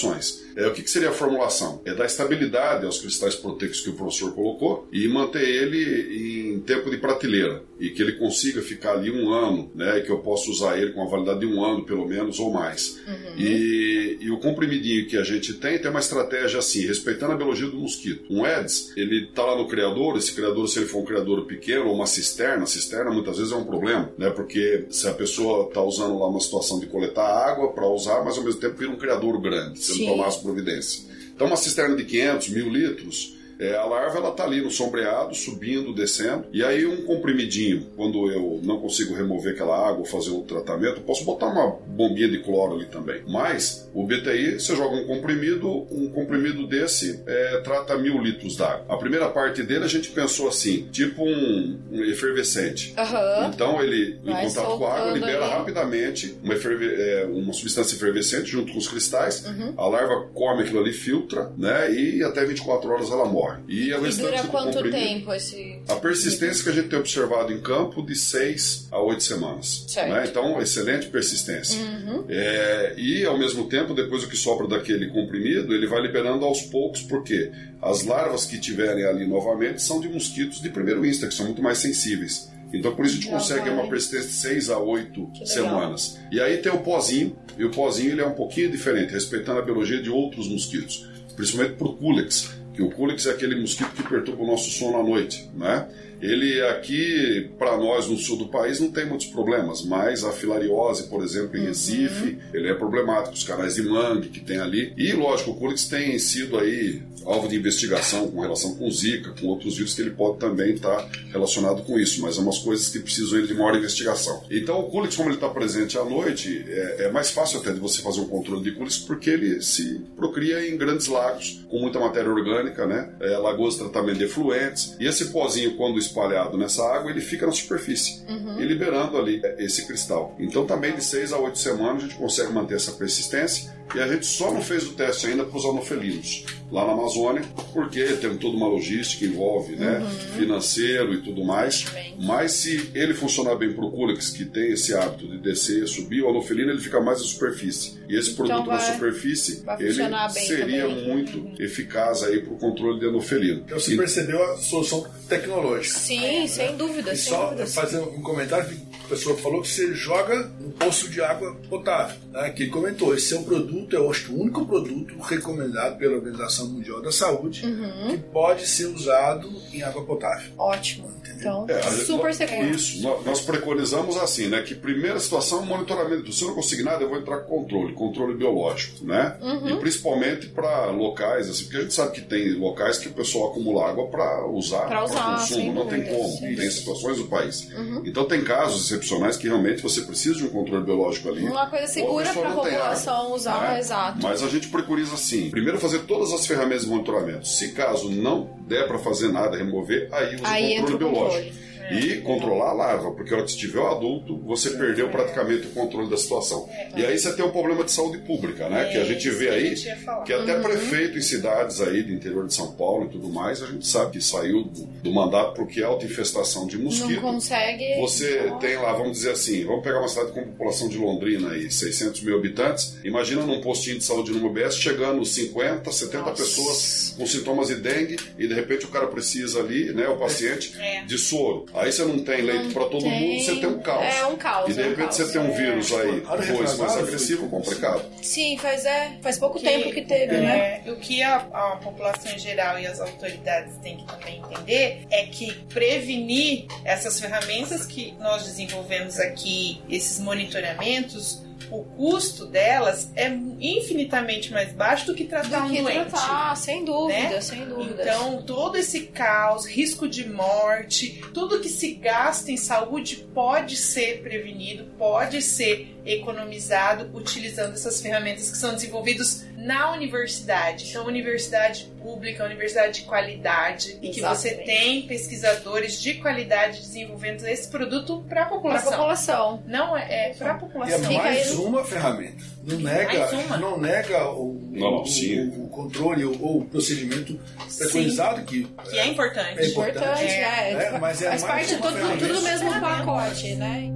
É, o que, que seria a formulação? É dar estabilidade aos cristais proteicos que o professor colocou e manter ele em tempo de prateleira. E que ele consiga ficar ali um ano, né? E que eu possa usar ele com a validade de um ano, pelo menos, ou mais. Uhum. E, e o comprimidinho que a gente tem tem uma estratégia assim, respeitando a biologia do mosquito. Um Eds, ele tá lá no criador, esse criador, se ele for um criador pequeno ou uma cisterna, cisterna muitas vezes é um problema, né? Porque se a pessoa tá usando lá uma situação de coletar água para usar, mas ao mesmo tempo vira um criador grande, se não tomar as providências. Então uma cisterna de 500, mil litros, é, a larva ela tá ali no sombreado, subindo, descendo, e aí um comprimidinho, quando eu não consigo remover aquela água fazer o tratamento, posso botar uma bombinha de cloro ali também. Mas o BTI, você joga um comprimido, um comprimido desse é, trata mil litros d'água. A primeira parte dele a gente pensou assim, tipo um, um efervescente. Aham. Então ele, em Vai contato com a água, libera ali. rapidamente uma, é, uma substância efervescente junto com os cristais. Uhum. A larva come aquilo ali, filtra, né? E até 24 horas ela morre. E, o E dura quanto comprimido- tempo esse. A persistência que a gente tem observado em campo de 6 a 8 semanas. Certo. né? Então, excelente persistência. Uhum. É, e, ao mesmo tempo, depois o que sobra daquele comprimido, ele vai liberando aos poucos, porque as larvas que tiverem ali novamente são de mosquitos de primeiro insta, que são muito mais sensíveis. Então, por isso a gente consegue uma persistência de 6 a 8 Que legal. semanas. E aí tem o pozinho, e o pozinho ele é um pouquinho diferente, respeitando a biologia de outros mosquitos, principalmente por Culex, que o Culex é aquele mosquito que perturba o nosso sono à noite, né? Ele aqui, para nós no sul do país, não tem muitos problemas, mas a filariose, por exemplo, Uhum. em Recife, ele é problemático, os canais de mangue que tem ali. E, lógico, o Culex tem sido aí alvo de investigação com relação com Zika, com outros vírus que ele pode também estar relacionado com isso, mas é umas coisas que precisam de maior investigação. Então, o Culex, como ele está presente à noite, é, é mais fácil até de você fazer um controle de Culex, porque ele se procria em grandes lagos, com muita matéria orgânica, né? É, lagoas de tratamento de efluentes. E esse pozinho, quando espalhado nessa água, ele fica na superfície e liberando ali é, esse cristal. Então, também de 6 a 8 semanas, a gente consegue manter essa persistência. E a gente só não fez o teste ainda para os anofelinos lá na Amazônia, porque tem toda uma logística, envolve né, financeiro e tudo mais. Mas se ele funcionar bem para o Culex, que tem esse hábito de descer, subir, o anofelino ele fica mais na superfície. E esse produto na Então superfície, vai ele funcionar bem seria também. muito eficaz aí para o controle de anofelino. Então você E- percebeu a solução tecnológica. Sim, sem dúvida, E sem só dúvida. fazer um comentário pessoa falou que você joga no poço de água potável. Né? Que ele comentou, esse é um produto, eu acho que o único produto recomendado pela Organização Mundial da Saúde Uhum. que pode ser usado em água potável. Ótimo. Então, É, super seguro. Isso, nós, nós preconizamos assim, né? Que primeira situação, monitoramento. Se eu não conseguir nada, eu vou entrar com controle, controle biológico, né? Uhum. E principalmente para locais, assim, porque a gente sabe que tem locais que o pessoal acumula água para usar, sem consumo, não tem como, tem situações do país. Uhum. Então tem casos excepcionais que realmente você precisa de um controle biológico ali. Uma coisa segura para a população usar, né? exato. Mas a gente preconiza assim: primeiro fazer todas as ferramentas de monitoramento. Se caso não der para fazer nada, remover, aí usa Aí o controle biológico. controle. E controlar a larva, porque a hora que estiver o adulto, você perdeu praticamente o controle da situação. E aí você tem um problema de saúde pública, né? que a gente vê isso que a aí, que até Uhum. prefeito em cidades aí do interior de São Paulo e tudo mais, a gente sabe que saiu do, do mandato porque é alta infestação de Não mosquito. consegue. Você tem lá, vamos dizer assim, vamos pegar uma cidade com população de Londrina aí, 600 mil habitantes. Imagina num postinho de saúde no UBS chegando 50, 70 Nossa. pessoas com sintomas de dengue e de repente o cara precisa ali, né, o paciente, É. de soro. Aí você não tem leito para todo tem. mundo, você tem um caos. É um caos, E de é um repente caos. você tem um vírus aí, Ano dois mais agressivo, complicado. Sim, faz, é, faz pouco tempo que teve, né? É, o que a, a população em geral e as autoridades têm que também entender é que prevenir essas ferramentas que nós desenvolvemos aqui, esses monitoramentos, o custo delas é infinitamente mais baixo do que tratar Do um que doente. tratar, sem dúvida, né? sem dúvida. Então, todo esse caos, risco de morte, tudo que se gasta em saúde pode ser prevenido, pode ser economizado utilizando essas ferramentas que são desenvolvidas na universidade. Então, universidade pública, universidade de qualidade, e que você Exatamente. tem pesquisadores de qualidade desenvolvendo esse produto para a Pra população. população. Não é, é para a E é população. Fica aí mais no uma ferramenta. Não nega, não nega o, Não, o- o, controle ou, o procedimento preconizado que Que é importante. É importante. Importante, É, né? é, mas é Faz mais parte de uma tudo, do mesmo pacote, né?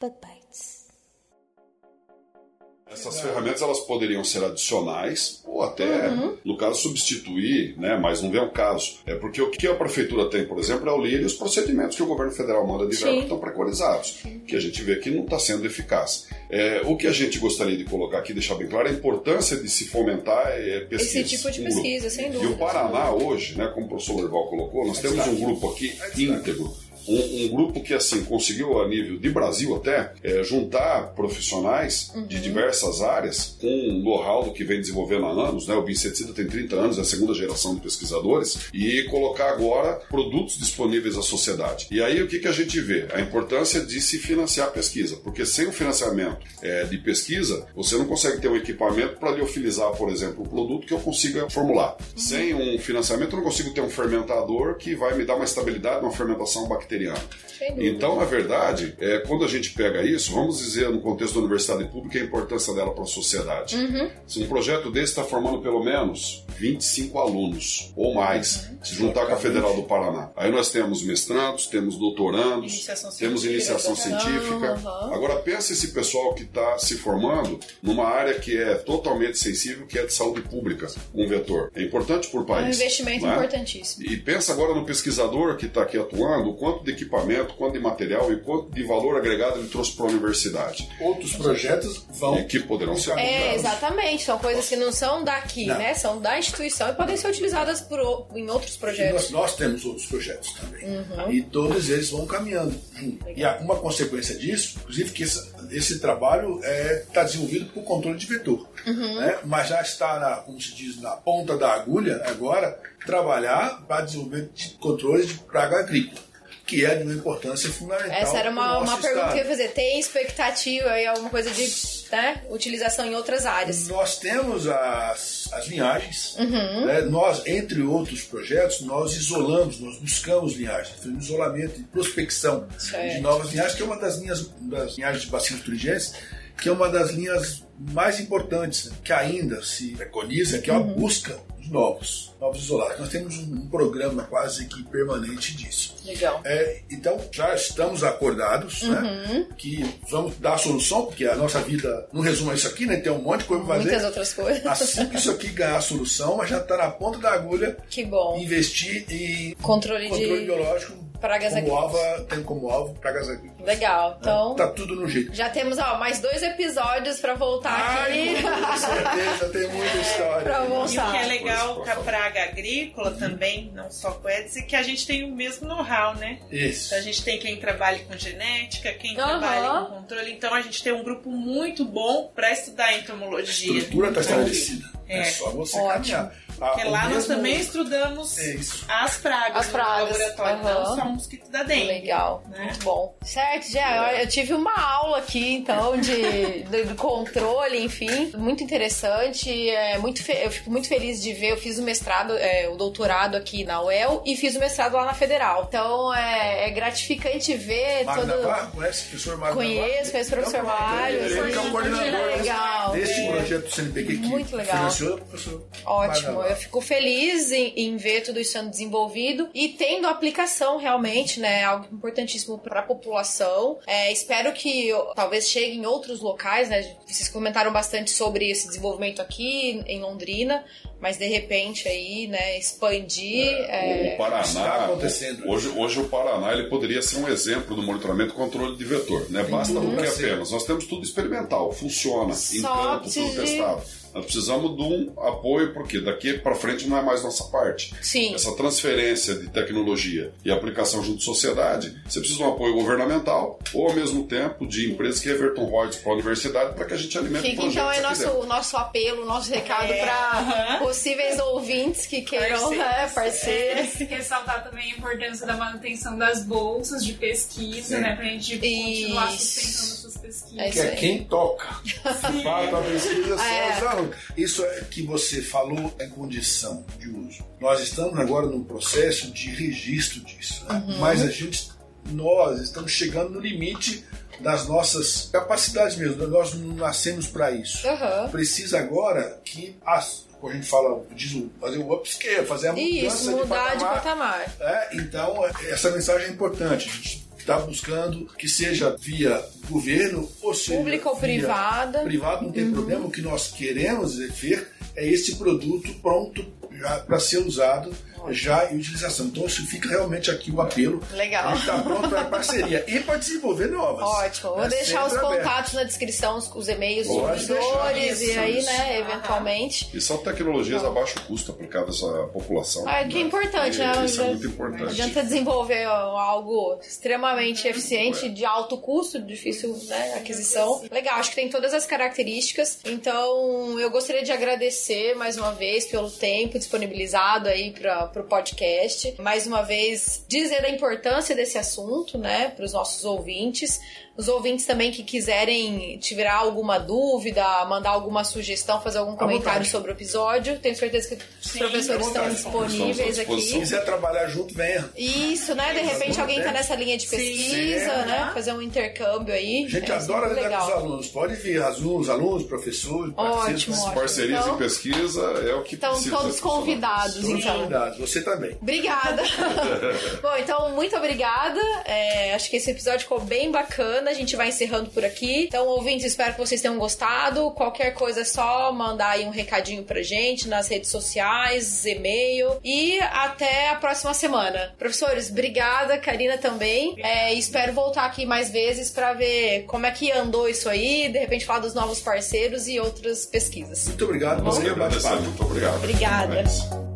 Bites. Essas ferramentas elas poderiam ser adicionais ou até, no caso, substituir, né? mas não vem ao caso. É porque o que a prefeitura tem, por exemplo, é o LIR e os procedimentos que o governo federal manda de que estão preconizados, que a gente vê que não está sendo eficaz. É, o que a gente gostaria de colocar aqui, deixar bem claro, é a importância de se fomentar é, pesquisa. Esse tipo de pesquisa, sem E dúvida. o Paraná hoje, né, como o professor Lorval colocou, nós temos um grupo aqui íntegro. Um, um grupo que assim conseguiu a nível de Brasil até é, juntar profissionais Uhum. de diversas áreas com um know-how que vem desenvolvendo há anos, né? O Biceticida tem 30 anos, é a segunda geração de pesquisadores e colocar agora produtos disponíveis à sociedade. E aí o que, que a gente vê? A importância de se financiar a pesquisa, porque sem o financiamento é, de pesquisa você não consegue ter um equipamento para liofilizar, por exemplo, um produto que eu consiga formular. Sem um financiamento eu não consigo ter um fermentador que vai me dar uma estabilidade, uma fermentação bacteriana. Dúvida. Então, na verdade, é, quando a gente pega isso, vamos dizer no contexto da universidade pública a importância dela para a sociedade. Se um projeto desse está formando pelo menos 25 alunos ou mais, se juntar com a Federal do Paraná. Aí nós temos mestrandos, temos doutorandos, Iniciação temos iniciação científica. Aham. Agora pensa esse pessoal que está se formando numa área que é totalmente sensível, que é de saúde pública, um vetor. É importante por É um país. investimento não é? importantíssimo. E pensa agora no pesquisador que está aqui atuando, o quanto de equipamento, quanto de material e quanto de valor agregado ele trouxe para a universidade. outros projetos vão E que poderão ser É, exatamente. São coisas que não são daqui, Não. né? São da instituição e podem ser utilizadas por, em outros projetos. nós, nós temos outros projetos também. Uhum. E todos eles vão caminhando. junto. E uma consequência disso, inclusive, que esse, esse trabalho está desenvolvido por controle de vetor. Uhum. né? Mas já está, na, como se diz, na ponta da agulha agora, trabalhar para desenvolver de controle de praga agrícola, que é de uma importância fundamental. Essa era uma, uma pergunta que eu ia fazer. Tem expectativa aí, alguma coisa de né, utilização em outras áreas? Nós temos as, as linhagens, Uhum. né? nós, entre outros projetos, nós isolamos, nós buscamos linhagens, fazemos isolamento e prospecção Certo. de novas linhagens, que é uma das linhas das linhagens de bacilos turigentes, que é uma das linhas mais importantes, que ainda se preconiza, que é a Uhum. busca de novos, novos isolados. Nós temos um, programa quase que permanente disso. Legal. É, então já estamos acordados, Uhum. né? Que vamos dar a solução, porque a nossa vida não resume a isso aqui, né? Tem um monte de coisa para fazer. Muitas outras coisas. Assim que isso aqui ganhar a solução, mas já está na ponta da agulha Que bom. investir em Controle, controle de biológico pragas como agrícolas. alvo, tem como alvo pragas agrícolas. Legal. Então, Tá tudo no jeito. já temos ó, mais dois episódios pra voltar Ai, aqui. com [laughs] certeza, tem muita história. Pra E o voltar. que é legal com a praga agrícola também, não só com a Edson, é que a gente tem o mesmo know-how, né? Isso. Então a gente tem quem trabalha com genética, quem Aham. trabalha com controle. Então a gente tem um grupo muito bom para estudar A entomologia. estrutura está Então, estabelecida. É. É. só você Ótimo. caminhar. Ah, Porque lá nós mesmo- também estudamos É as pragas, As pragas, no laboratório, aham. não só o mosquito da dengue. Legal, Né? muito bom. Certo, já eu tive uma aula aqui, então, de, [laughs] de, de controle, enfim, muito interessante. É, muito fe- eu fico muito feliz de ver. Eu fiz o mestrado, é, o doutorado aqui na UEL e fiz o mestrado lá na Federal. Então é, é gratificante ver Mário todo. Navarro, conhece o professor Mário Conheço, conheço o professor Mário. Ele é o coordenador Legal. deste É. projeto do CNPq Muito legal. Professor Ótimo, eu fico feliz em, em ver tudo isso sendo desenvolvido e tendo aplicação realmente, né? Algo importantíssimo para a população. É, espero que ó, talvez chegue em outros locais, né? Vocês comentaram bastante sobre esse desenvolvimento aqui em Londrina, mas de repente aí, né, expandir. é, O Paraná, está acontecendo. hoje, hoje o Paraná ele poderia ser um exemplo do monitoramento e controle de vetor. Né? Basta o que apenas. Nós temos tudo experimental, funciona, em Só campo, tudo de- testado. Nós precisamos de um apoio, porque daqui para frente não é mais nossa parte. Sim. Essa transferência de tecnologia e aplicação junto à sociedade, você precisa de um apoio governamental ou, ao mesmo tempo, de empresas que revertam royalties para a universidade para que a gente alimente Fica o então aqui nosso, dentro. nosso apelo, nosso recado É, para aham. possíveis ouvintes que queiram, Parceiros. né, É, parceiros. que ressaltar também a importância da manutenção das bolsas de pesquisa, Sim. né? Pra gente continuar Isso. sustentando essas pesquisas. É que é quem toca. Fala a pesquisa É. os alunos. Isso é que você falou é condição de uso. Nós estamos agora num processo de registro disso, né? Uhum. mas a gente, nós estamos chegando no limite das nossas capacidades mesmo. Nós não nascemos para isso. Aham. Precisa agora que as como a gente fala, diz o- fazer o upscale, fazer a mudança Isso, mudar de patamar. É, então, essa mensagem é importante. A gente está buscando que seja via governo ou seja Pública ou privada. Privado não tem Uhum. problema. O que nós queremos ver é esse produto pronto para ser usado já em utilização. Então, isso fica realmente aqui o apelo. Legal. A gente está pronto para parceria e para desenvolver novas. Ótimo. Vou É deixar os aberto. contatos na descrição, os, os e-mails dos professores e aí, Isso. né, eventualmente. E são tecnologias a baixo custo aplicadas à população. Ah, que é importante, né? Isso é Não muito importante. adianta desenvolver algo extremamente eficiente, de alto custo, difícil né, aquisição. Legal, acho que tem todas as características. Então, eu gostaria de agradecer mais uma vez pelo tempo disponibilizado aí para o podcast. Mais uma vez, dizer a importância desse assunto, né, para os nossos ouvintes. Os ouvintes também que quiserem tirar alguma dúvida, mandar alguma sugestão, fazer algum comentário sobre o episódio, tenho certeza que os professores à estão disponíveis Se aqui. quiser trabalhar junto, venha. Isso, né? De repente alguém tá nessa linha de pesquisa, Sim. né? Fazer um intercâmbio aí. A gente É adora lidar com os alunos. Pode vir, alunos, alunos, professores, parceiros. Ótimo, ótimo. Parcerias Então- em pesquisa é o que Estão todos convidados, Todos então. convidados. Você também. Obrigada. [laughs] Bom, então, muito obrigada. É, acho que esse episódio ficou bem bacana. A gente vai encerrando por aqui. Então, ouvintes, espero que vocês tenham gostado. Qualquer coisa é só mandar aí um recadinho pra gente nas redes sociais, e-mail. E até a próxima semana. Professores, obrigada. Karina também. É, espero voltar aqui mais vezes pra ver como é que andou isso aí. De repente, falar dos novos parceiros e outras pesquisas. Muito obrigado. Agradecemos. bate-papo. Muito obrigado. Obrigada.